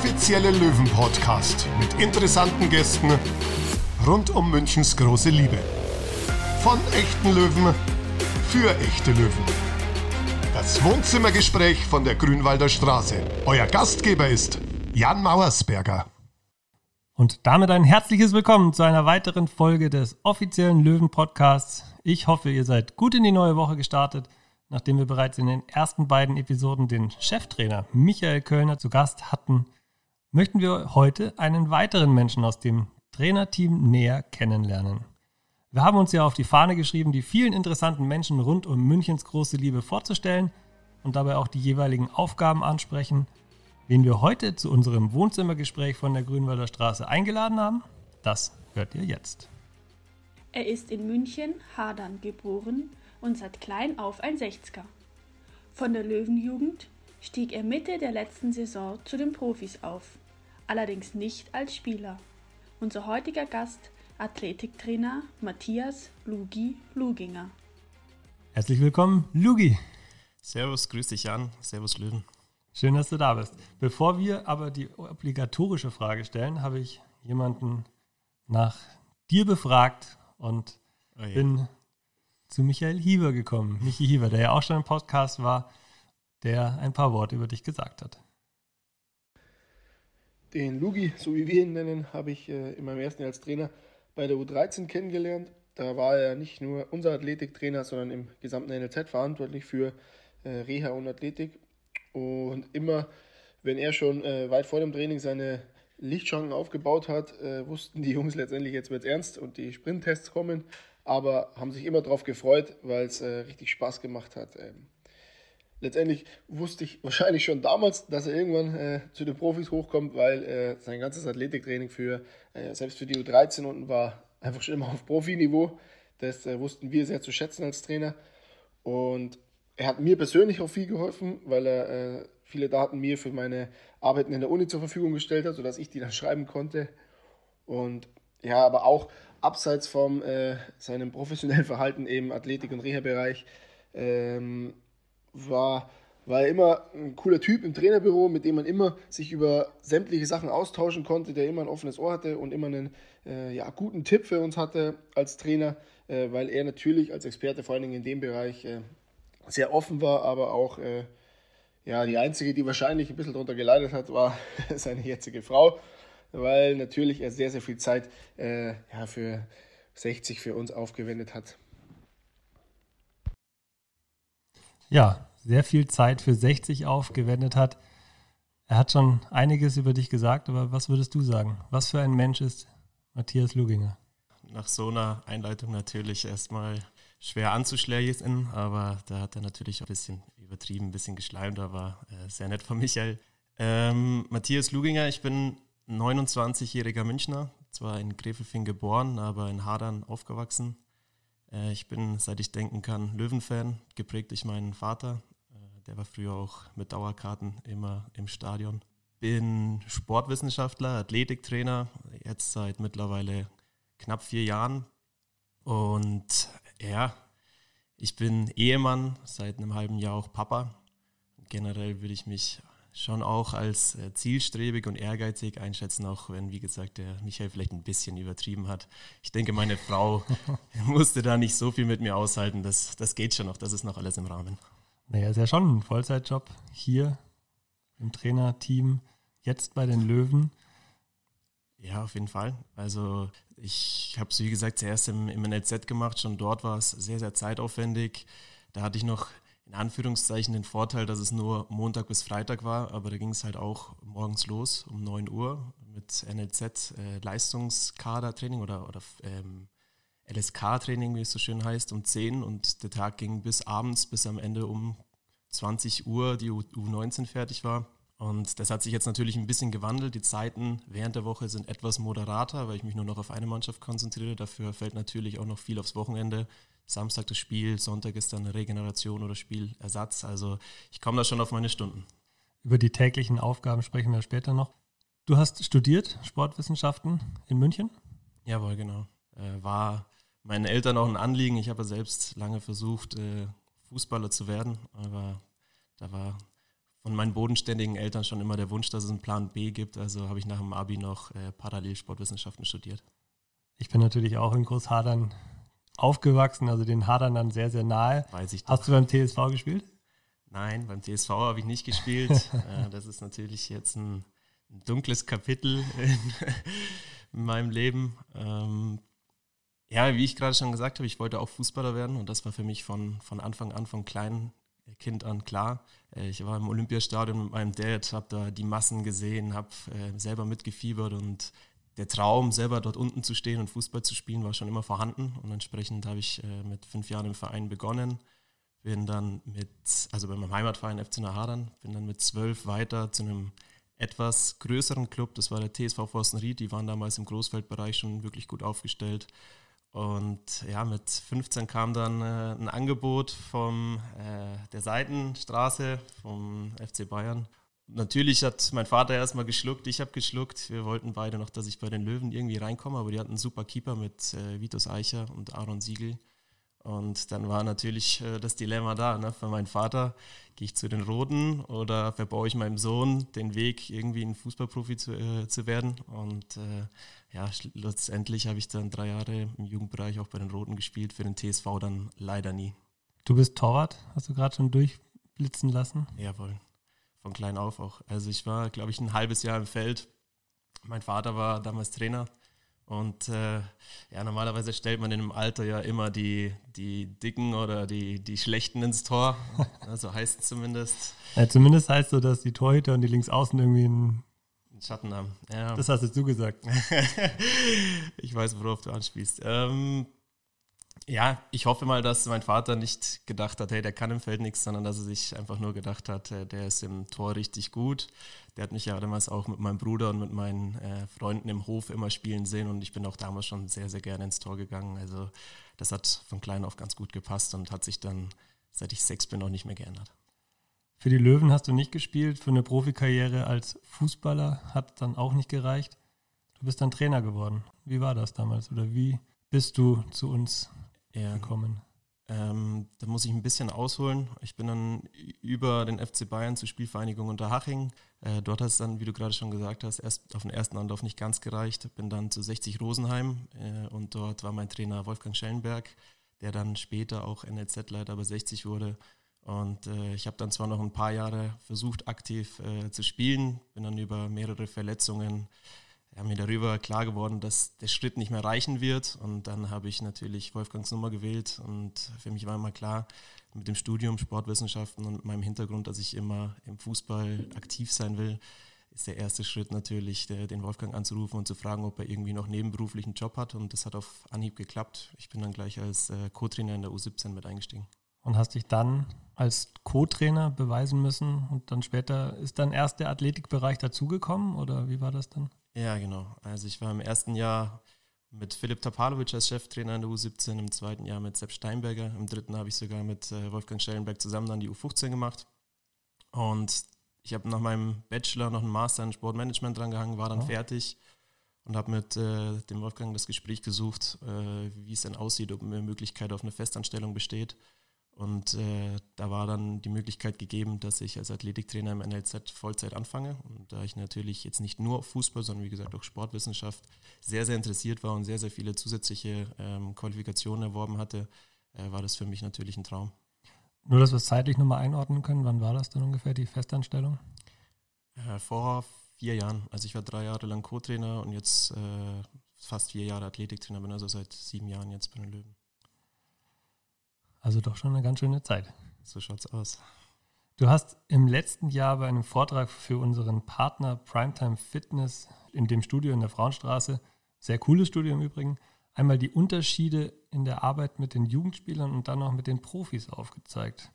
offizielle Löwen-Podcast mit interessanten Gästen rund um Münchens große Liebe. Von echten Löwen für echte Löwen. Das Wohnzimmergespräch von der Grünwalder Straße. Euer Gastgeber ist Jan Mauersberger. Und damit ein herzliches Willkommen zu einer weiteren Folge des offiziellen Löwen-Podcasts. Ich hoffe, ihr seid gut in die neue Woche gestartet nachdem wir bereits in den ersten beiden Episoden den Cheftrainer Michael Kölner zu Gast hatten, möchten wir heute einen weiteren Menschen aus dem Trainerteam näher kennenlernen. Wir haben uns ja auf die Fahne geschrieben, die vielen interessanten Menschen rund um Münchens große Liebe vorzustellen und dabei auch die jeweiligen Aufgaben ansprechen. Wen wir heute zu unserem Wohnzimmergespräch von der Grünwalder Straße eingeladen haben, das hört ihr jetzt. Er ist in München, Hadern geboren und seit klein auf ein Sechzger. Von der Löwenjugend stieg er Mitte der letzten Saison zu den Profis auf, allerdings nicht als Spieler. Unser heutiger Gast, Athletiktrainer Matthias Lugi Luginger. Herzlich willkommen, Lugi. Servus, grüß dich Jan. Servus Löwen. Schön, dass du da bist. Bevor wir aber die obligatorische Frage stellen, habe ich jemanden nach dir befragt und oh ja. bin zu Michael Hieber gekommen. Michi Hieber, der ja auch schon im Podcast war, der ein paar Worte über dich gesagt hat. Den Lugi, so wie wir ihn nennen, habe ich äh, in meinem ersten Jahr als Trainer bei der U13 kennengelernt. Da war er nicht nur unser Athletiktrainer, sondern im gesamten NLZ verantwortlich für äh, Reha und Athletik. Und immer, wenn er schon äh, weit vor dem Training seine Lichtschranken aufgebaut hat, wussten die Jungs letztendlich, jetzt wird es ernst und die Sprinttests kommen aber haben sich immer darauf gefreut, weil es richtig Spaß gemacht hat. Letztendlich wusste ich wahrscheinlich schon damals, dass er irgendwann äh, zu den Profis hochkommt, weil äh, sein ganzes Athletiktraining für, äh, selbst für die U13 unten war, einfach schon immer auf Profiniveau. Das äh, wussten wir sehr zu schätzen als Trainer. Und er hat mir persönlich auch viel geholfen, weil er äh, viele Daten mir für meine Arbeiten in der Uni zur Verfügung gestellt hat, sodass ich die dann schreiben konnte. Und ja, aber auch abseits von äh, seinem professionellen Verhalten im Athletik- und Reha-Bereich ähm, war, war er immer ein cooler Typ im Trainerbüro, mit dem man immer sich über sämtliche Sachen austauschen konnte, der immer ein offenes Ohr hatte und immer einen äh, ja, guten Tipp für uns hatte als Trainer, äh, weil er natürlich als Experte vor allen Dingen in dem Bereich äh, sehr offen war, aber auch äh, ja, die einzige, die wahrscheinlich ein bisschen darunter geleitet hat, war seine jetzige Frau weil natürlich er sehr, sehr viel Zeit äh, ja, für 60 für uns aufgewendet hat. Ja, sehr viel Zeit für 60 aufgewendet hat. Er hat schon einiges über dich gesagt, aber was würdest du sagen? Was für ein Mensch ist Matthias Luginger? Nach so einer Einleitung natürlich erstmal schwer anzuschlägen, aber da hat er natürlich ein bisschen übertrieben, ein bisschen geschleimt, aber äh, sehr nett von Michael. Ähm, Matthias Luginger, ich bin 29-jähriger Münchner, zwar in Grefelfing geboren, aber in Hadern aufgewachsen. Äh, ich bin, seit ich denken kann, Löwenfan, geprägt durch meinen Vater. Äh, der war früher auch mit Dauerkarten immer im Stadion. Bin Sportwissenschaftler, Athletiktrainer, jetzt seit mittlerweile knapp vier Jahren. Und ja, ich bin Ehemann, seit einem halben Jahr auch Papa. Generell würde ich mich schon auch als äh, zielstrebig und ehrgeizig einschätzen, auch wenn, wie gesagt, der Michael vielleicht ein bisschen übertrieben hat. Ich denke, meine Frau musste da nicht so viel mit mir aushalten. Das, das geht schon noch, das ist noch alles im Rahmen. Naja, ist ja schon ein Vollzeitjob hier im Trainerteam, jetzt bei den Löwen. Ja, auf jeden Fall. Also ich habe es, wie gesagt, zuerst im, im NLZ gemacht. Schon dort war es sehr, sehr zeitaufwendig. Da hatte ich noch in Anführungszeichen den Vorteil, dass es nur Montag bis Freitag war, aber da ging es halt auch morgens los um 9 Uhr mit NLZ äh, Leistungskadertraining oder, oder ähm, LSK-Training, wie es so schön heißt, um 10 und der Tag ging bis abends, bis am Ende um 20 Uhr die U U19 fertig war. Und das hat sich jetzt natürlich ein bisschen gewandelt. Die Zeiten während der Woche sind etwas moderater, weil ich mich nur noch auf eine Mannschaft konzentriere. Dafür fällt natürlich auch noch viel aufs Wochenende. Samstag das Spiel, Sonntag ist dann Regeneration oder Spielersatz. Also ich komme da schon auf meine Stunden. Über die täglichen Aufgaben sprechen wir später noch. Du hast studiert Sportwissenschaften in München? Jawohl, genau. Äh, war meinen Eltern auch ein Anliegen. Ich habe selbst lange versucht, äh, Fußballer zu werden, aber da war von meinen bodenständigen Eltern schon immer der Wunsch, dass es einen Plan B gibt. Also habe ich nach dem Abi noch äh, parallel Sportwissenschaften studiert. Ich bin natürlich auch in Großhadern aufgewachsen, also den Hadern dann sehr, sehr nahe. Weiß ich Hast du beim TSV gespielt? Nein, beim TSV habe ich nicht gespielt. äh, das ist natürlich jetzt ein, ein dunkles Kapitel in, in meinem Leben. Ähm, ja, wie ich gerade schon gesagt habe, ich wollte auch Fußballer werden und das war für mich von, von Anfang an, von kleinem Kind an klar. Äh, ich war im Olympiastadion mit meinem Dad, habe da die Massen gesehen, habe äh, selber mitgefiebert und der Traum, selber dort unten zu stehen und Fußball zu spielen, war schon immer vorhanden. Und entsprechend habe ich äh, mit fünf Jahren im Verein begonnen. Bin dann mit, also bei meinem Heimatverein FC Nahadern, bin dann mit zwölf weiter zu einem etwas größeren Club, das war der TSV Forstenried, die waren damals im Großfeldbereich schon wirklich gut aufgestellt. Und ja, mit 15 kam dann äh, ein Angebot von äh, der Seitenstraße vom FC Bayern natürlich hat mein Vater erstmal geschluckt, ich habe geschluckt. Wir wollten beide noch, dass ich bei den Löwen irgendwie reinkomme, aber die hatten einen super Keeper mit äh, Vitus Eicher und Aaron Siegel. Und dann war natürlich äh, das Dilemma da. Ne? Für meinen Vater, gehe ich zu den Roten oder verbaue ich meinem Sohn den Weg, irgendwie ein Fußballprofi zu, äh, zu werden? Und äh, ja, letztendlich habe ich dann drei Jahre im Jugendbereich auch bei den Roten gespielt, für den TSV dann leider nie. Du bist Torwart, hast du gerade schon durchblitzen lassen? Jawohl von klein auf auch. Also ich war, glaube ich, ein halbes Jahr im Feld. Mein Vater war damals Trainer. Und äh, ja, normalerweise stellt man in einem Alter ja immer die, die Dicken oder die, die Schlechten ins Tor. Also heißt es zumindest. Ja, zumindest heißt so, dass die Torhüter und die Linksaußen irgendwie einen Schatten haben. Ja. Das hast jetzt du gesagt. ich weiß, worauf du anspielst. Ähm, ja, ich hoffe mal, dass mein Vater nicht gedacht hat, hey, der kann im Feld nichts, sondern dass er sich einfach nur gedacht hat, äh, der ist im Tor richtig gut. Der hat mich ja damals auch mit meinem Bruder und mit meinen äh, Freunden im Hof immer spielen sehen und ich bin auch damals schon sehr, sehr gerne ins Tor gegangen. Also das hat von klein auf ganz gut gepasst und hat sich dann, seit ich sechs bin, auch nicht mehr geändert. Für die Löwen hast du nicht gespielt, für eine Profikarriere als Fußballer hat dann auch nicht gereicht. Du bist dann Trainer geworden. Wie war das damals oder wie bist du zu uns ja. gekommen? Ähm, da muss ich ein bisschen ausholen. Ich bin dann über den FC Bayern zur Spielvereinigung Unterhaching. Äh, dort hat es dann, wie du gerade schon gesagt hast, erst auf den ersten Anlauf nicht ganz gereicht. Bin dann zu 60 Rosenheim äh, und dort war mein Trainer Wolfgang Schellenberg, der dann später auch NLZ-Leiter bei 60 wurde. Und äh, ich habe dann zwar noch ein paar Jahre versucht, aktiv äh, zu spielen, bin dann über mehrere Verletzungen ja, mir darüber klar geworden, dass der Schritt nicht mehr reichen wird. Und dann habe ich natürlich Wolfgangs Nummer gewählt. Und für mich war immer klar, mit dem Studium Sportwissenschaften und meinem Hintergrund, dass ich immer im Fußball aktiv sein will, ist der erste Schritt natürlich, der, den Wolfgang anzurufen und zu fragen, ob er irgendwie noch nebenberuflich einen Job hat. Und das hat auf Anhieb geklappt. Ich bin dann gleich als äh, Co-Trainer in der U17 mit eingestiegen. Und hast dich dann als Co-Trainer beweisen müssen und dann später ist dann erst der Athletikbereich dazugekommen oder wie war das dann? Ja, genau. Also ich war im ersten Jahr mit Philipp Tapalovic als Cheftrainer in der U17, im zweiten Jahr mit Sepp Steinberger, im dritten habe ich sogar mit äh, Wolfgang Schellenberg zusammen dann die U15 gemacht. Und ich habe nach meinem Bachelor noch einen Master in Sportmanagement drangehangen, war dann oh. fertig und habe mit äh, dem Wolfgang das Gespräch gesucht, äh, wie es denn aussieht, ob eine Möglichkeit auf eine Festanstellung besteht. Und äh, da war dann die Möglichkeit gegeben, dass ich als Athletiktrainer im NLZ Vollzeit anfange. Und da ich natürlich jetzt nicht nur auf Fußball, sondern wie gesagt auch Sportwissenschaft sehr, sehr interessiert war und sehr, sehr viele zusätzliche ähm, Qualifikationen erworben hatte, äh, war das für mich natürlich ein Traum. Nur, dass wir es zeitlich nochmal einordnen können, wann war das dann ungefähr, die Festanstellung? Äh, vor vier Jahren. Also ich war drei Jahre lang Co-Trainer und jetzt äh, fast vier Jahre Athletiktrainer, bin also seit sieben Jahren jetzt bei den Löwen. Also doch schon eine ganz schöne Zeit. So schaut's aus. Du hast im letzten Jahr bei einem Vortrag für unseren Partner Primetime Fitness in dem Studio in der Frauenstraße, sehr cooles Studio im Übrigen, einmal die Unterschiede in der Arbeit mit den Jugendspielern und dann noch mit den Profis aufgezeigt.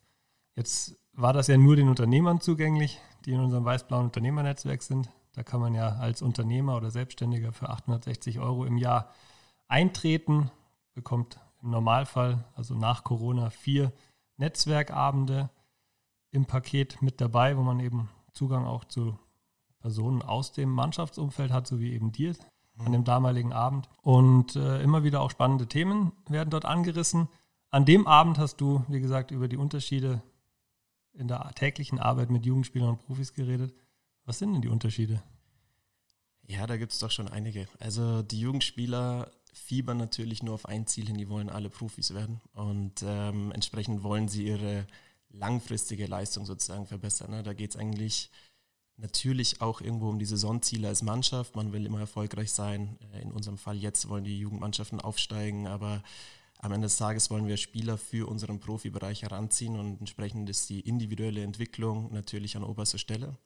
Jetzt war das ja nur den Unternehmern zugänglich, die in unserem weiß-blauen Unternehmernetzwerk sind. Da kann man ja als Unternehmer oder Selbstständiger für 860 Euro im Jahr eintreten, bekommt im Normalfall, also nach Corona, vier Netzwerkabende im Paket mit dabei, wo man eben Zugang auch zu Personen aus dem Mannschaftsumfeld hat, so wie eben dir an dem damaligen Abend. Und äh, immer wieder auch spannende Themen werden dort angerissen. An dem Abend hast du, wie gesagt, über die Unterschiede in der täglichen Arbeit mit Jugendspielern und Profis geredet. Was sind denn die Unterschiede? Ja, da gibt es doch schon einige. Also die Jugendspieler fiebern natürlich nur auf ein Ziel hin, die wollen alle Profis werden und ähm, entsprechend wollen sie ihre langfristige Leistung sozusagen verbessern. Ne? Da geht es eigentlich natürlich auch irgendwo um die Saisonziele als Mannschaft. Man will immer erfolgreich sein. Äh, in unserem Fall jetzt wollen die Jugendmannschaften aufsteigen, aber am Ende des Tages wollen wir Spieler für unseren Profibereich heranziehen und entsprechend ist die individuelle Entwicklung natürlich an oberster Stelle.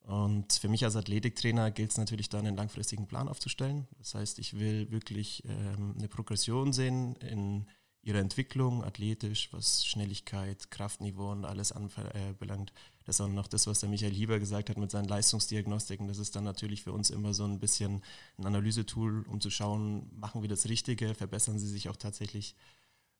Und für mich als Athletiktrainer gilt es natürlich dann, einen langfristigen Plan aufzustellen. Das heißt, ich will wirklich ähm, eine Progression sehen in ihrer Entwicklung, athletisch, was Schnelligkeit, Kraftniveau und alles anbelangt. Das ist auch noch das, was der Michael Lieber gesagt hat mit seinen Leistungsdiagnostiken. Das ist dann natürlich für uns immer so ein bisschen ein Analysetool, um zu schauen, machen wir das Richtige, verbessern sie sich auch tatsächlich.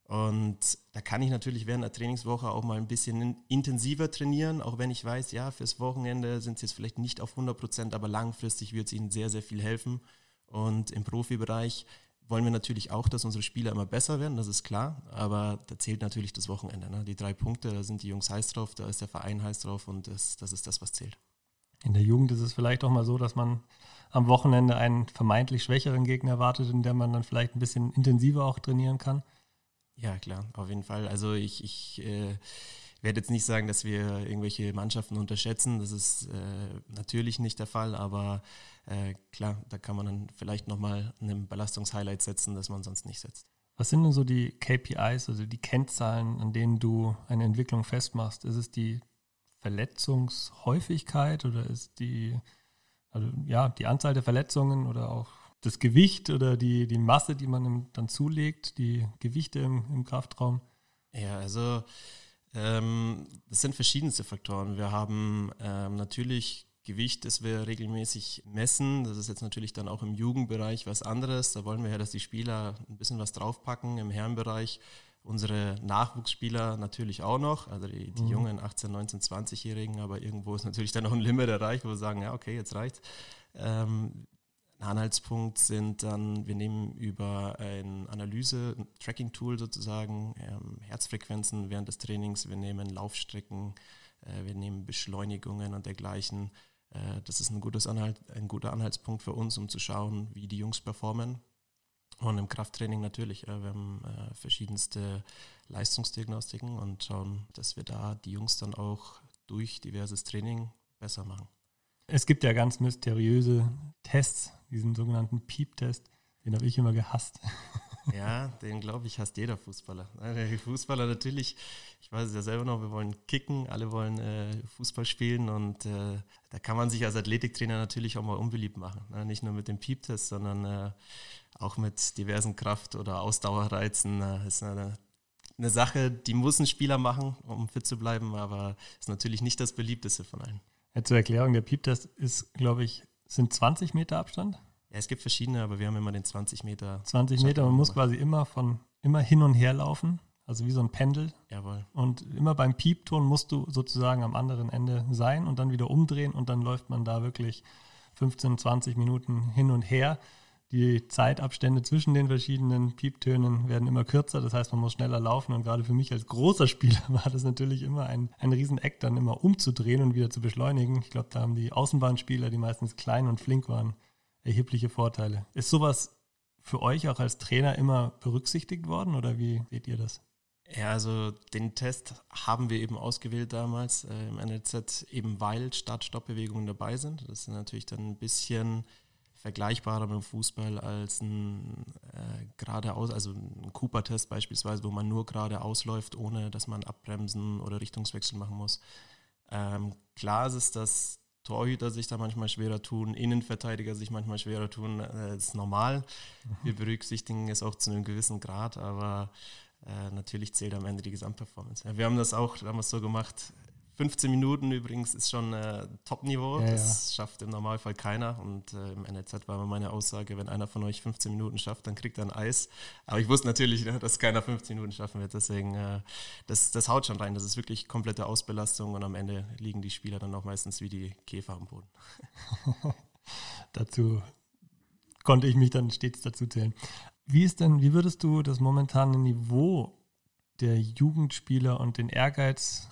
Und da kann ich natürlich während der Trainingswoche auch mal ein bisschen intensiver trainieren, auch wenn ich weiß, ja, fürs Wochenende sind sie jetzt vielleicht nicht auf 100 Prozent, aber langfristig wird es ihnen sehr, sehr viel helfen. Und im Profibereich wollen wir natürlich auch, dass unsere Spieler immer besser werden, das ist klar, aber da zählt natürlich das Wochenende. Ne? Die drei Punkte, da sind die Jungs heiß drauf, da ist der Verein heiß drauf und das, das ist das, was zählt. In der Jugend ist es vielleicht auch mal so, dass man am Wochenende einen vermeintlich schwächeren Gegner erwartet, in der man dann vielleicht ein bisschen intensiver auch trainieren kann. Ja, klar, auf jeden Fall. Also ich, ich äh, werde jetzt nicht sagen, dass wir irgendwelche Mannschaften unterschätzen. Das ist äh, natürlich nicht der Fall, aber äh, klar, da kann man dann vielleicht nochmal einen Belastungshighlight setzen, das man sonst nicht setzt. Was sind denn so die KPIs, also die Kennzahlen, an denen du eine Entwicklung festmachst? Ist es die Verletzungshäufigkeit oder ist die, also ja, die Anzahl der Verletzungen oder auch das Gewicht oder die, die Masse, die man dann zulegt, die Gewichte im, im Kraftraum? Ja, also ähm, das sind verschiedenste Faktoren. Wir haben ähm, natürlich Gewicht, das wir regelmäßig messen. Das ist jetzt natürlich dann auch im Jugendbereich was anderes. Da wollen wir ja, dass die Spieler ein bisschen was draufpacken. Im Herrenbereich unsere Nachwuchsspieler natürlich auch noch, also die, die mhm. jungen 18, 19, 20-Jährigen, aber irgendwo ist natürlich dann auch ein Limit erreicht, wo wir sagen, ja, okay, jetzt reicht's. Ähm, ein Anhaltspunkt sind dann, wir nehmen über ein Analyse, ein Tracking-Tool sozusagen, ähm, Herzfrequenzen während des Trainings, wir nehmen Laufstrecken, äh, wir nehmen Beschleunigungen und dergleichen. Äh, das ist ein, gutes Anhalt, ein guter Anhaltspunkt für uns, um zu schauen, wie die Jungs performen. Und im Krafttraining natürlich. Äh, wir haben äh, verschiedenste Leistungsdiagnostiken und schauen, dass wir da die Jungs dann auch durch diverses Training besser machen. Es gibt ja ganz mysteriöse Tests, diesen sogenannten Piep-Test. Den habe ich immer gehasst. Ja, den glaube ich hasst jeder Fußballer. Die Fußballer natürlich, ich weiß es ja selber noch, wir wollen kicken, alle wollen äh, Fußball spielen und äh, da kann man sich als Athletiktrainer natürlich auch mal unbeliebt machen. Ne? Nicht nur mit dem Piep-Test, sondern äh, auch mit diversen Kraft- oder Ausdauerreizen. Das ist eine, eine Sache, die muss ein Spieler machen, um fit zu bleiben, aber ist natürlich nicht das beliebteste von allen. Ja, zur Erklärung, der Piep-Test ist, glaube ich, sind 20 Meter Abstand? Ja, es gibt verschiedene, aber wir haben immer den 20 Meter. 20 Meter, man muss quasi immer von immer hin und her laufen, also wie so ein Pendel. Jawohl. Und immer beim Piepton musst du sozusagen am anderen Ende sein und dann wieder umdrehen und dann läuft man da wirklich 15, 20 Minuten hin und her. Die Zeitabstände zwischen den verschiedenen Pieptönen werden immer kürzer, das heißt, man muss schneller laufen. Und gerade für mich als großer Spieler war das natürlich immer ein, ein Rieseneck, dann immer umzudrehen und wieder zu beschleunigen. Ich glaube, da haben die Außenbahnspieler, die meistens klein und flink waren, erhebliche Vorteile. Ist sowas für euch auch als Trainer immer berücksichtigt worden oder wie seht ihr das? Ja, also den Test haben wir eben ausgewählt damals äh, im NLZ, eben weil Start-Stopp-Bewegungen dabei sind. Das ist natürlich dann ein bisschen vergleichbarer mit dem Fußball als ein äh, geradeaus, also ein Cooper-Test beispielsweise, wo man nur geradeaus läuft, ohne dass man abbremsen oder Richtungswechsel machen muss. Ähm, klar ist es, dass Torhüter sich da manchmal schwerer tun, Innenverteidiger sich manchmal schwerer tun, äh, ist normal. Mhm. Wir berücksichtigen es auch zu einem gewissen Grad, aber äh, natürlich zählt am Ende die Gesamtperformance. Ja, wir haben das auch damals so gemacht, 15 Minuten übrigens ist schon äh, Top-Niveau. Ja, das ja. schafft im Normalfall keiner. Und äh, im NLZ war immer meine Aussage, wenn einer von euch 15 Minuten schafft, dann kriegt er ein Eis. Aber ich wusste natürlich, ne, dass keiner 15 Minuten schaffen wird. Deswegen, äh, das, das haut schon rein. Das ist wirklich komplette Ausbelastung und am Ende liegen die Spieler dann auch meistens wie die Käfer am Boden. dazu konnte ich mich dann stets dazu zählen. Wie ist denn, wie würdest du das momentane Niveau der Jugendspieler und den Ehrgeiz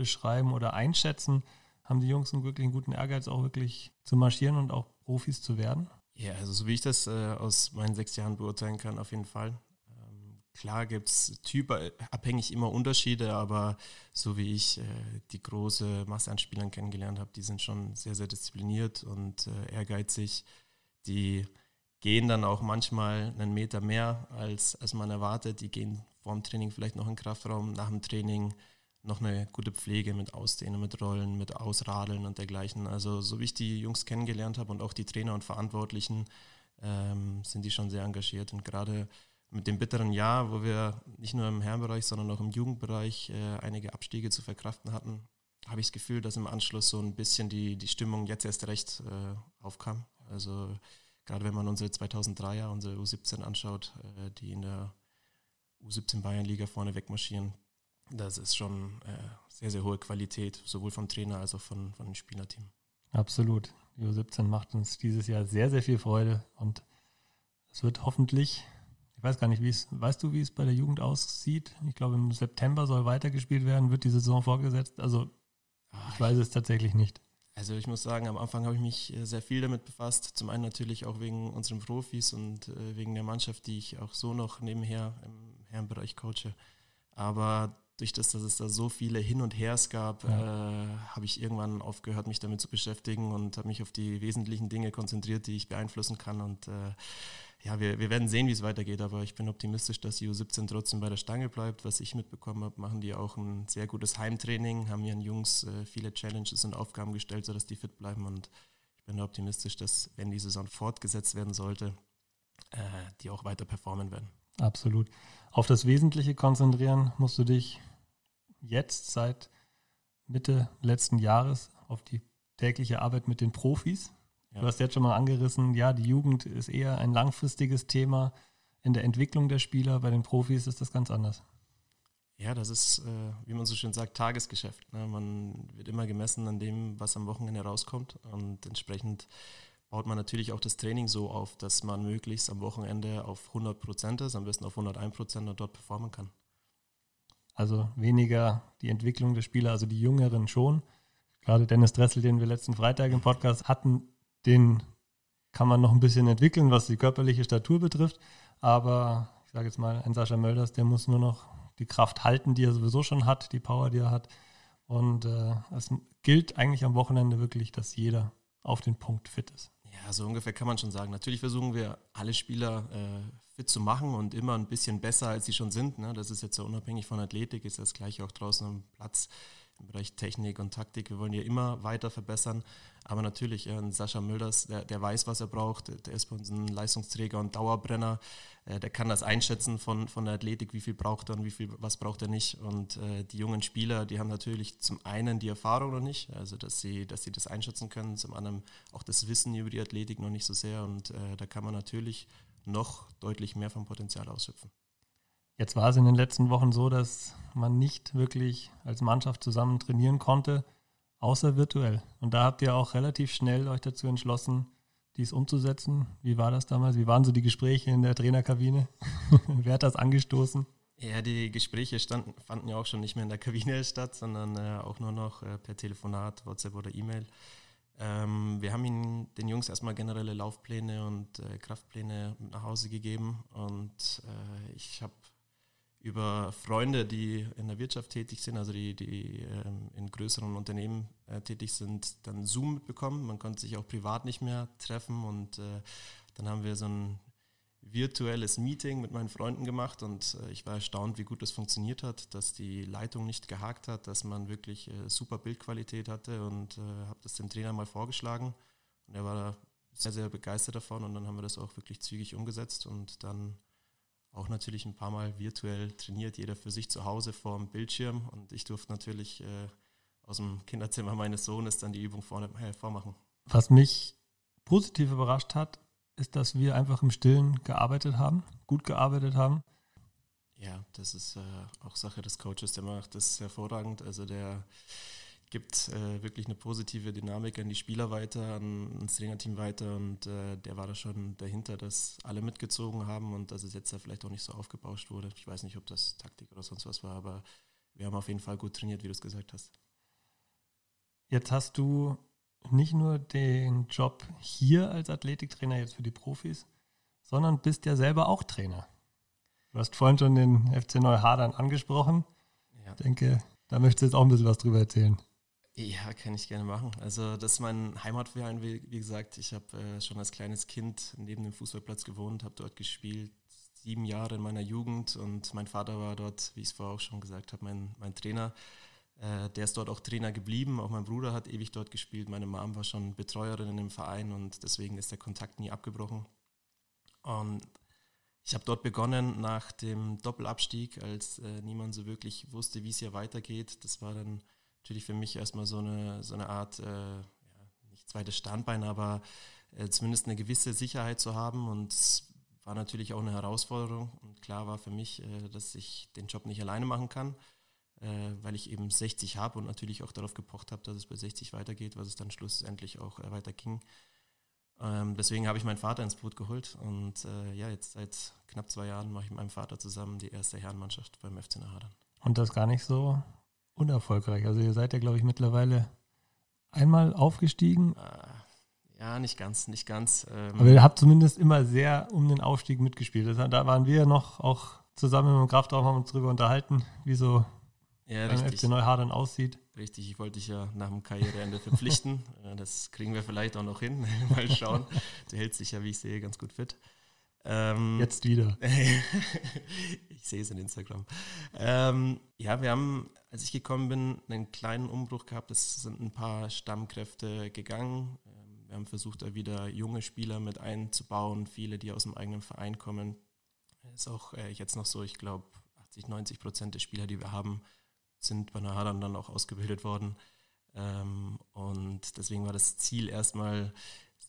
beschreiben oder einschätzen? Haben die Jungs einen wirklich einen guten Ehrgeiz, auch wirklich zu marschieren und auch Profis zu werden? Ja, also so wie ich das äh, aus meinen sechs Jahren beurteilen kann, auf jeden Fall. Ähm, klar gibt es typabhängig immer Unterschiede, aber so wie ich äh, die große Masse an Spielern kennengelernt habe, die sind schon sehr, sehr diszipliniert und äh, ehrgeizig. Die gehen dann auch manchmal einen Meter mehr, als, als man erwartet. Die gehen vor dem Training vielleicht noch in den Kraftraum, nach dem Training noch eine gute Pflege mit Ausdehnen, mit Rollen, mit Ausradeln und dergleichen. Also so wie ich die Jungs kennengelernt habe und auch die Trainer und Verantwortlichen, ähm, sind die schon sehr engagiert. Und gerade mit dem bitteren Jahr, wo wir nicht nur im Herrenbereich, sondern auch im Jugendbereich äh, einige Abstiege zu verkraften hatten, habe ich das Gefühl, dass im Anschluss so ein bisschen die, die Stimmung jetzt erst recht äh, aufkam. Also gerade wenn man unsere 2003er, unsere U17 anschaut, äh, die in der U17 Bayernliga vorne wegmarschieren, das ist schon äh, sehr, sehr hohe Qualität, sowohl vom Trainer als auch von, von dem Spielerteam. Absolut. Die U17 macht uns dieses Jahr sehr, sehr viel Freude und es wird hoffentlich, ich weiß gar nicht, wie es, weißt du, wie es bei der Jugend aussieht? Ich glaube, im September soll weitergespielt werden, wird die Saison vorgesetzt. Also ich weiß es tatsächlich nicht. Also ich muss sagen, am Anfang habe ich mich äh, sehr viel damit befasst. Zum einen natürlich auch wegen unseren Profis und äh, wegen der Mannschaft, die ich auch so noch nebenher im Herrenbereich coache. Aber durch das, dass es da so viele Hin und Hers gab, ja. äh, habe ich irgendwann aufgehört, mich damit zu beschäftigen und habe mich auf die wesentlichen Dinge konzentriert, die ich beeinflussen kann. Und äh, ja, wir, wir werden sehen, wie es weitergeht, aber ich bin optimistisch, dass die U17 trotzdem bei der Stange bleibt. Was ich mitbekommen habe, machen die auch ein sehr gutes Heimtraining, haben ihren Jungs äh, viele Challenges und Aufgaben gestellt, sodass die fit bleiben. Und ich bin optimistisch, dass, wenn die Saison fortgesetzt werden sollte, äh, die auch weiter performen werden. Absolut. Auf das Wesentliche konzentrieren musst du dich jetzt seit Mitte letzten Jahres auf die tägliche Arbeit mit den Profis. Ja. Du hast jetzt schon mal angerissen, ja, die Jugend ist eher ein langfristiges Thema. In der Entwicklung der Spieler, bei den Profis ist das ganz anders. Ja, das ist, äh, wie man so schön sagt, Tagesgeschäft. Ne? Man wird immer gemessen an dem, was am Wochenende rauskommt. Und entsprechend baut man natürlich auch das Training so auf, dass man möglichst am Wochenende auf 100 Prozent ist, am besten auf 101 Prozent und dort performen kann. Also weniger die Entwicklung der Spieler, also die Jüngeren schon. Gerade Dennis Dressel, den wir letzten Freitag im Podcast hatten, den kann man noch ein bisschen entwickeln, was die körperliche Statur betrifft. Aber ich sage jetzt mal, ein Sascha Mölders, der muss nur noch die Kraft halten, die er sowieso schon hat, die Power, die er hat. Und äh, es gilt eigentlich am Wochenende wirklich, dass jeder auf den Punkt fit ist. Ja, so ungefähr kann man schon sagen. Natürlich versuchen wir alle Spieler äh, fit zu machen und immer ein bisschen besser, als sie schon sind. Ne? Das ist jetzt ja unabhängig von Athletik, ist das gleiche auch draußen am Platz im Bereich Technik und Taktik. Wir wollen ja immer weiter verbessern. Aber natürlich, ja, Sascha Mülders, der, der weiß, was er braucht. Der ist bei uns ein Leistungsträger und Dauerbrenner. Äh, der kann das einschätzen von, von der Athletik, wie viel braucht er und wie viel, was braucht er nicht. Und äh, die jungen Spieler, die haben natürlich zum einen die Erfahrung noch nicht, also dass sie, dass sie das einschätzen können, zum anderen auch das Wissen über die Athletik noch nicht so sehr. Und äh, da kann man natürlich noch deutlich mehr vom Potenzial ausschöpfen. Jetzt war es in den letzten Wochen so, dass man nicht wirklich als Mannschaft zusammen trainieren konnte, außer virtuell. Und da habt ihr auch relativ schnell euch dazu entschlossen, dies umzusetzen. Wie war das damals? Wie waren so die Gespräche in der Trainerkabine? Wer hat das angestoßen? Ja, die Gespräche standen, fanden ja auch schon nicht mehr in der Kabine statt, sondern äh, auch nur noch äh, per Telefonat, WhatsApp oder E-Mail. Ähm, wir haben ihnen, den Jungs erstmal generelle Laufpläne und äh, Kraftpläne nach Hause gegeben und äh, ich habe über Freunde, die in der Wirtschaft tätig sind, also die, die ähm, in größeren Unternehmen äh, tätig sind, dann Zoom mitbekommen. Man konnte sich auch privat nicht mehr treffen und äh, dann haben wir so ein virtuelles Meeting mit meinen Freunden gemacht und äh, ich war erstaunt, wie gut das funktioniert hat, dass die Leitung nicht gehakt hat, dass man wirklich äh, super Bildqualität hatte und äh, habe das dem Trainer mal vorgeschlagen und er war sehr, sehr begeistert davon und dann haben wir das auch wirklich zügig umgesetzt und dann auch natürlich ein paar Mal virtuell trainiert, jeder für sich zu Hause vor dem Bildschirm. Und ich durfte natürlich äh, aus dem Kinderzimmer meines Sohnes dann die Übung vorne, äh, vormachen. Was mich positiv überrascht hat, ist, dass wir einfach im Stillen gearbeitet haben, gut gearbeitet haben. Ja, das ist äh, auch Sache des Coaches, der macht das hervorragend. Also der gibt äh, wirklich eine positive Dynamik an die Spieler weiter, an, ans Trainerteam weiter und äh, der war da schon dahinter, dass alle mitgezogen haben und dass es jetzt ja vielleicht auch nicht so aufgebauscht wurde. Ich weiß nicht, ob das Taktik oder sonst was war, aber wir haben auf jeden Fall gut trainiert, wie du es gesagt hast. Jetzt hast du nicht nur den Job hier als Athletiktrainer jetzt für die Profis, sondern bist ja selber auch Trainer. Du hast vorhin schon den FC Neuhadern angesprochen. Ja. Ich denke, da möchtest du jetzt auch ein bisschen was drüber erzählen. Ja, kann ich gerne machen. Also das ist mein Heimatverein, wie, wie gesagt. Ich habe äh, schon als kleines Kind neben dem Fußballplatz gewohnt, habe dort gespielt, sieben Jahre in meiner Jugend und mein Vater war dort, wie ich es vorher auch schon gesagt habe, mein, mein Trainer. Äh, der ist dort auch Trainer geblieben. Auch mein Bruder hat ewig dort gespielt. Meine Mom war schon Betreuerin in dem Verein und deswegen ist der Kontakt nie abgebrochen. Und ich habe dort begonnen nach dem Doppelabstieg, als äh, niemand so wirklich wusste, wie es hier weitergeht. Das war dann natürlich für mich erstmal so eine, so eine Art, äh, ja, nicht zweites Standbein, aber äh, zumindest eine gewisse Sicherheit zu haben. Und es war natürlich auch eine Herausforderung. Und klar war für mich, äh, dass ich den Job nicht alleine machen kann, äh, weil ich eben 60 habe und natürlich auch darauf gepocht habe, dass es bei 60 weitergeht, was es dann schlussendlich auch äh, weiterging. Ähm, deswegen habe ich meinen Vater ins Boot geholt und äh, ja, jetzt seit knapp zwei Jahren mache ich mit meinem Vater zusammen die erste Herrenmannschaft beim FC Nahadern. Und das gar nicht so unerfolgreich. Also ihr seid ja, glaube ich, mittlerweile einmal aufgestiegen. Äh, ja, nicht ganz, nicht ganz. Ähm Aber ihr habt zumindest immer sehr um den Aufstieg mitgespielt. Das, da waren wir noch auch zusammen mit dem Kraftraum, haben uns darüber unterhalten, wie so ja, beim FC Neuhadern aussieht. Richtig, ich wollte dich ja nach dem Karriereende verpflichten. Äh, das kriegen wir vielleicht auch noch hin. Mal schauen. Du hältst dich ja, wie ich sehe, ganz gut fit. Ähm, Jetzt wieder. ich sehe es in Instagram. Ähm, ja, wir haben, als ich gekommen bin, einen kleinen Umbruch gehabt. Es sind ein paar Stammkräfte gegangen. Ähm, wir haben versucht, da wieder junge Spieler mit einzubauen, viele, die aus dem eigenen Verein kommen. Ist auch äh, jetzt noch so, ich glaube, 80, 90 Prozent der Spieler, die wir haben, sind bei Nahadern dann auch ausgebildet worden. Ähm, und deswegen war das Ziel erstmal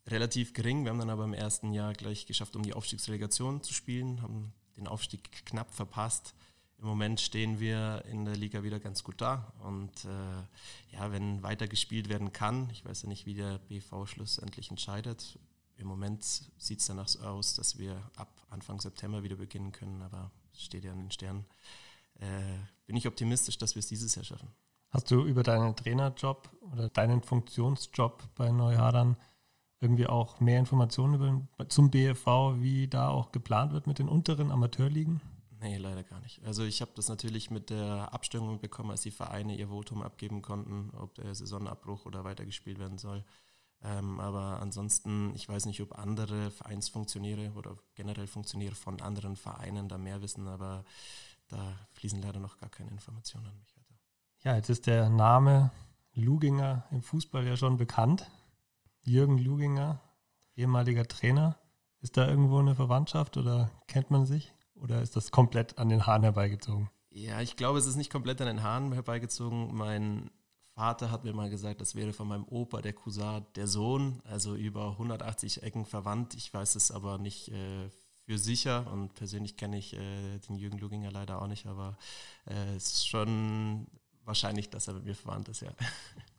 relativ gering. Wir haben dann aber im ersten Jahr gleich geschafft, um die Aufstiegsrelegation zu spielen, haben den Aufstieg knapp verpasst. Im Moment stehen wir in der Liga wieder ganz gut da. Und äh, ja, wenn weiter gespielt werden kann, ich weiß ja nicht, wie der BV schlussendlich entscheidet. Im Moment sieht es danach aus, dass wir ab Anfang September wieder beginnen können, aber es steht ja in den Sternen. Äh, bin ich optimistisch, dass wir es dieses Jahr schaffen. Hast du über deinen Trainerjob oder deinen Funktionsjob bei Neuhadern irgendwie auch mehr Informationen über, zum BFV, wie da auch geplant wird mit den unteren Amateurligen? Nee, leider gar nicht. Also ich habe das natürlich mit der Abstimmung bekommen, als die Vereine ihr Votum abgeben konnten, ob der Saisonabbruch oder weitergespielt werden soll. Ähm, aber ansonsten, ich weiß nicht, ob andere Vereinsfunktionäre oder generell Funktionäre von anderen Vereinen da mehr wissen, aber da fließen leider noch gar keine Informationen an mich weiter. Ja, jetzt ist der Name Luginger im Fußball ja schon bekannt. Jürgen Luginger, ehemaliger Trainer. Ist da irgendwo eine Verwandtschaft oder kennt man sich? Oder ist das komplett an den Haaren herbeigezogen? Ja, ich glaube, es ist nicht komplett an den Haaren herbeigezogen. Mein Vater hat mir mal gesagt, das wäre von meinem Opa, der Cousin, der Sohn, also über 180 Ecken verwandt. Ich weiß es aber nicht äh, für sicher und persönlich kenne ich äh, den Jürgen Luginger leider auch nicht, aber äh, es ist schon wahrscheinlich, dass er mit mir verwandt ist, ja.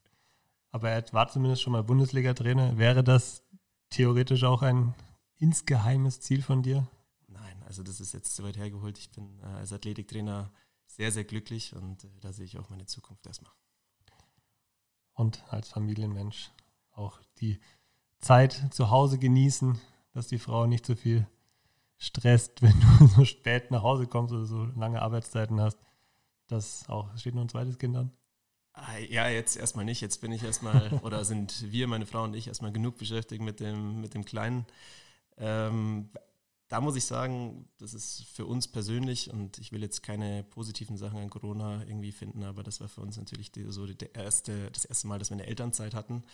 Aber er war zumindest schon mal Bundesliga-Trainer. Wäre das theoretisch auch ein insgeheimes Ziel von dir? Nein, also das ist jetzt zu weit hergeholt. Ich bin äh, als Athletiktrainer sehr, sehr glücklich und äh, da sehe ich auch meine Zukunft erstmal. Und als Familienmensch auch die Zeit zu Hause genießen, dass die Frau nicht so viel stresst, wenn du so spät nach Hause kommst oder so lange Arbeitszeiten hast. Das auch, steht noch ein zweites Kind an? Ah, ja, jetzt erstmal nicht. Jetzt bin ich erstmal, oder sind wir, meine Frau und ich, erstmal genug beschäftigt mit dem, mit dem Kleinen. Ähm, da muss ich sagen, das ist für uns persönlich und ich will jetzt keine positiven Sachen an Corona irgendwie finden, aber das war für uns natürlich die, so die erste, das erste Mal, dass wir eine Elternzeit hatten.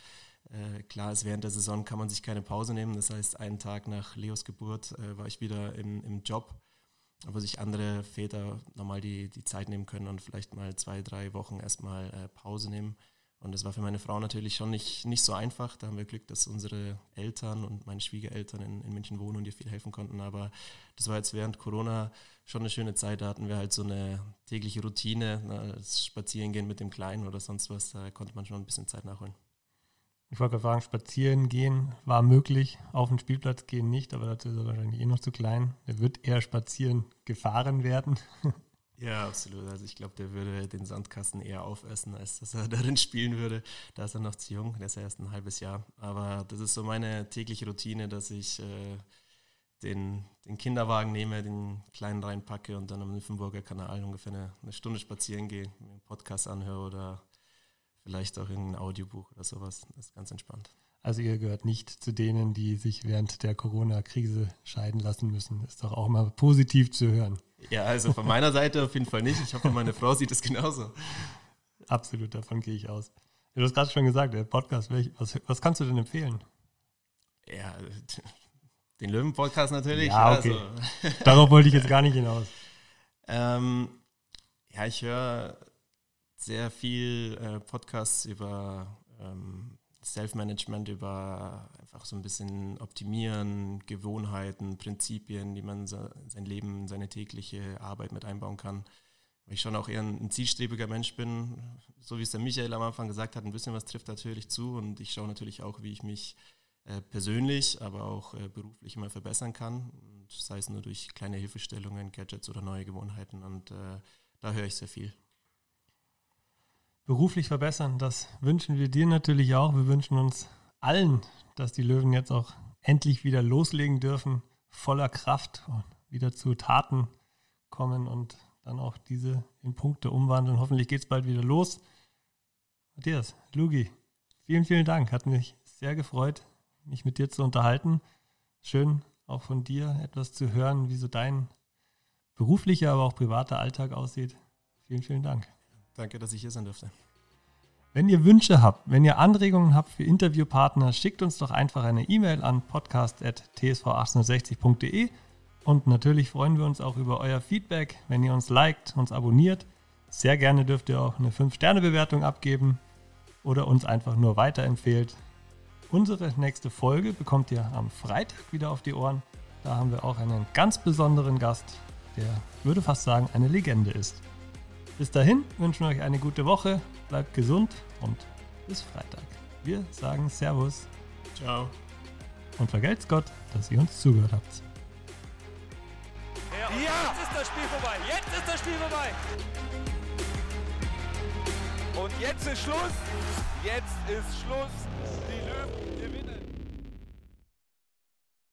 Äh, klar ist, während der Saison kann man sich keine Pause nehmen. Das heißt, einen Tag nach Leos Geburt äh, war ich wieder im, im Job wo sich andere Väter nochmal die, die Zeit nehmen können und vielleicht mal zwei, drei Wochen erstmal äh, Pause nehmen. Und das war für meine Frau natürlich schon nicht, nicht so einfach. Da haben wir Glück, dass unsere Eltern und meine Schwiegereltern in, in München wohnen und ihr viel helfen konnten. Aber das war jetzt während Corona schon eine schöne Zeit. Da hatten wir halt so eine tägliche Routine, na, das Spazierengehen mit dem Kleinen oder sonst was. Da konnte man schon ein bisschen Zeit nachholen. Ich wollte gerade fragen, spazieren gehen war möglich, auf den Spielplatz gehen nicht, aber dazu ist er wahrscheinlich eh noch zu klein. Er wird eher spazieren gefahren werden. Ja, absolut. Also ich glaube, der würde den Sandkasten eher aufessen, als dass er darin spielen würde. Da ist er noch zu jung, der ist ja erst ein halbes Jahr. Aber das ist so meine tägliche Routine, dass ich äh, den, den Kinderwagen nehme, den kleinen reinpacke und dann am Nymphenburger Kanal ungefähr eine, eine Stunde spazieren gehe, mir einen Podcast anhöre oder vielleicht auch irgendein Audiobuch oder sowas. Das ist ganz entspannt. Also ihr gehört nicht zu denen, die sich während der Corona-Krise scheiden lassen müssen. Ist doch auch mal positiv zu hören. Ja, also von meiner Seite auf jeden Fall nicht. Ich hoffe, meine Frau sieht es genauso. Absolut, davon gehe ich aus. Du hast gerade schon gesagt, der Podcast, was, was kannst du denn empfehlen? Ja, den Löwen-Podcast natürlich. Ja, okay. Also. Darauf wollte ich jetzt gar nicht hinaus. ähm, ja, ich höre sehr viel äh, Podcasts über ähm, Self-Management, über einfach so ein bisschen Optimieren, Gewohnheiten, Prinzipien, die man so, sein Leben, seine tägliche Arbeit mit einbauen kann. Weil ich schon auch eher ein zielstrebiger Mensch bin, so wie es der Michael am Anfang gesagt hat, ein bisschen was trifft natürlich zu und ich schaue natürlich auch, wie ich mich äh, persönlich, aber auch äh, beruflich immer verbessern kann. Und sei es nur durch kleine Hilfestellungen, Gadgets oder neue Gewohnheiten und äh, da höre ich sehr viel beruflich verbessern. Das wünschen wir dir natürlich auch. Wir wünschen uns allen, dass die Löwen jetzt auch endlich wieder loslegen dürfen, voller Kraft und wieder zu Taten kommen und dann auch diese in Punkte umwandeln. Hoffentlich geht es bald wieder los. Matthias, Lugi, vielen, vielen Dank. Hat mich sehr gefreut, mich mit dir zu unterhalten. Schön auch von dir etwas zu hören, wie so dein beruflicher, aber auch privater Alltag aussieht. Vielen, vielen Dank. Danke, dass ich hier sein durfte. Wenn ihr Wünsche habt, wenn ihr Anregungen habt für Interviewpartner, schickt uns doch einfach eine E-Mail an podcast.tsv1860.de und natürlich freuen wir uns auch über euer Feedback, wenn ihr uns liked, uns abonniert. Sehr gerne dürft ihr auch eine 5-Sterne-Bewertung abgeben oder uns einfach nur weiterempfehlt. Unsere nächste Folge bekommt ihr am Freitag wieder auf die Ohren. Da haben wir auch einen ganz besonderen Gast, der würde fast sagen eine Legende ist. Bis dahin wünschen wir euch eine gute Woche, bleibt gesund und bis Freitag. Wir sagen Servus. Ciao. Und vergelt's Gott, dass ihr uns zugehört habt. Ja, jetzt ist das Spiel vorbei. Jetzt ist das Spiel vorbei. Und jetzt ist Schluss. Jetzt ist Schluss. Die Löwen gewinnen.